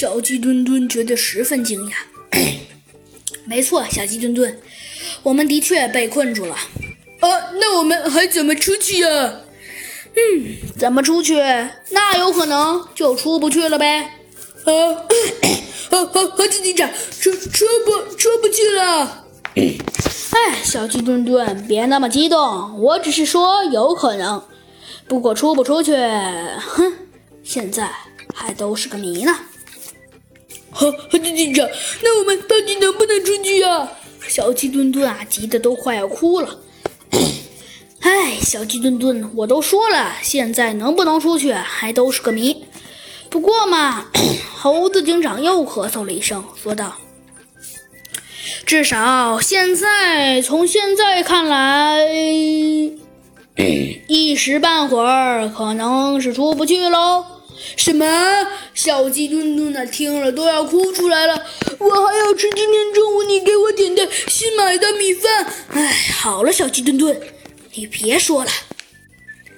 小鸡墩墩觉得十分惊讶。没错，小鸡墩墩，我们的确被困住了。啊，那我们还怎么出去呀？嗯，怎么出去？那有可能就出不去了呗。啊，啊，猴子警长，出出不出不去了？哎，小鸡墩墩，别那么激动，我只是说有可能。不过出不出去，哼，现在还都是个谜呢。猴猴子警长，那我们到底能不能出去啊？小鸡墩墩啊，急得都快要哭了。哎，小鸡墩墩，我都说了，现在能不能出去还都是个谜。不过嘛，猴子警长又咳嗽了一声，说道：“至少现在，从现在看来，一时半会儿可能是出不去喽。”什么？小鸡墩墩呢？听了都要哭出来了。我还要吃今天中午你给我点的新买的米饭。哎，好了，小鸡墩墩。你别说了，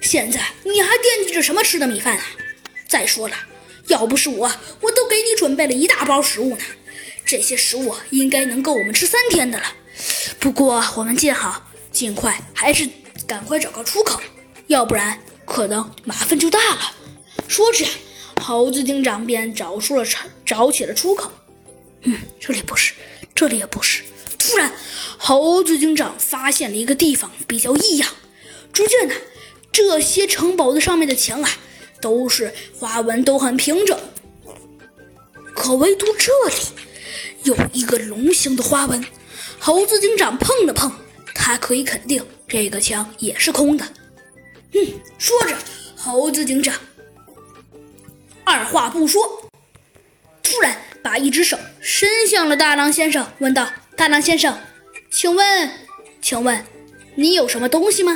现在你还惦记着什么吃的米饭啊？再说了，要不是我，我都给你准备了一大包食物呢。这些食物应该能够我们吃三天的了。不过我们见好尽快，还是赶快找个出口，要不然可能麻烦就大了。说着，猴子警长便找出了找起了出口。嗯，这里不是，这里也不是。突然，猴子警长发现了一个地方比较异样。只见呢，这些城堡的上面的墙啊，都是花纹都很平整，可唯独这里有一个龙形的花纹。猴子警长碰了碰，他可以肯定这个墙也是空的。嗯，说着，猴子警长二话不说，突然把一只手伸向了大狼先生，问道。大狼先生，请问，请问你有什么东西吗？